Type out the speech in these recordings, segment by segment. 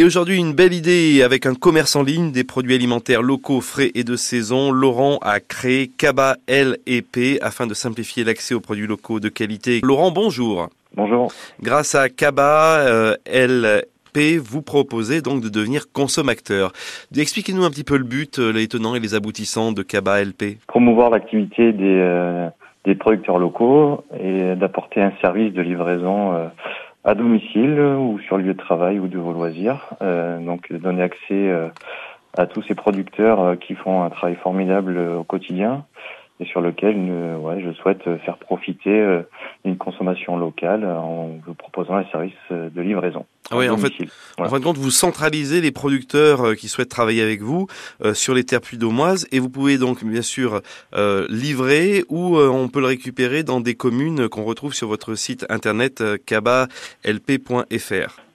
Et aujourd'hui, une belle idée avec un commerce en ligne des produits alimentaires locaux, frais et de saison. Laurent a créé Kaba L et P afin de simplifier l'accès aux produits locaux de qualité. Laurent, bonjour. Bonjour. Grâce à Kaba euh, LP, vous proposez donc de devenir consommateur. Expliquez-nous un petit peu le but, euh, les tenants et les aboutissants de Kaba LP. Promouvoir l'activité des, euh, des producteurs locaux et d'apporter un service de livraison euh, à domicile ou sur le lieu de travail ou de vos loisirs. Euh, donc donner accès euh, à tous ces producteurs euh, qui font un travail formidable au quotidien et sur lequel ouais, je souhaite faire profiter une consommation locale en vous proposant un service de livraison. Ah oui, en fait, voilà. en fin de compte, vous centralisez les producteurs qui souhaitent travailler avec vous euh, sur les terres puy-daumoises et vous pouvez donc bien sûr euh, livrer ou euh, on peut le récupérer dans des communes qu'on retrouve sur votre site internet cabalp.fr.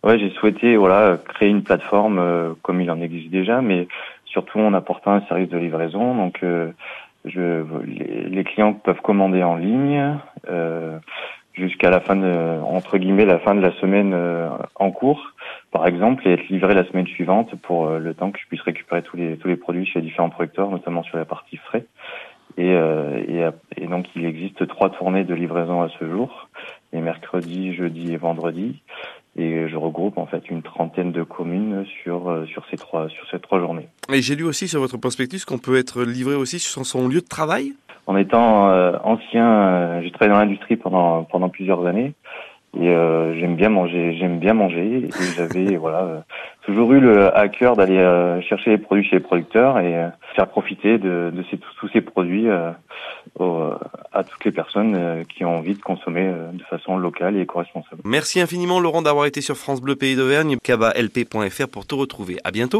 Ouais, j'ai souhaité voilà créer une plateforme comme il en existe déjà, mais surtout en apportant un service de livraison. Donc je, les, les, clients peuvent commander en ligne euh, jusqu'à la fin de, entre guillemets, la fin de la semaine euh, en cours, par exemple, et être livré la semaine suivante pour euh, le temps que je puisse récupérer tous les tous les produits chez différents producteurs, notamment sur la partie frais. Et, et, et donc il existe trois tournées de livraison à ce jour, les mercredis, jeudi et vendredi et je regroupe en fait une trentaine de communes sur sur ces trois sur ces trois journées. Et j'ai lu aussi sur votre prospectus qu'on peut être livré aussi sur son lieu de travail? En étant euh, ancien, euh, j'ai travaillé dans l'industrie pendant pendant plusieurs années et euh, j'aime bien manger, j'aime bien manger et j'avais voilà toujours eu le à cœur d'aller chercher les produits chez les producteurs et faire profiter de, de ces, tous ces produits au, à toutes les personnes qui ont envie de consommer de façon locale et éco-responsable. Merci infiniment Laurent d'avoir été sur France Bleu Pays d'Auvergne, cabalp.fr pour te retrouver. À bientôt.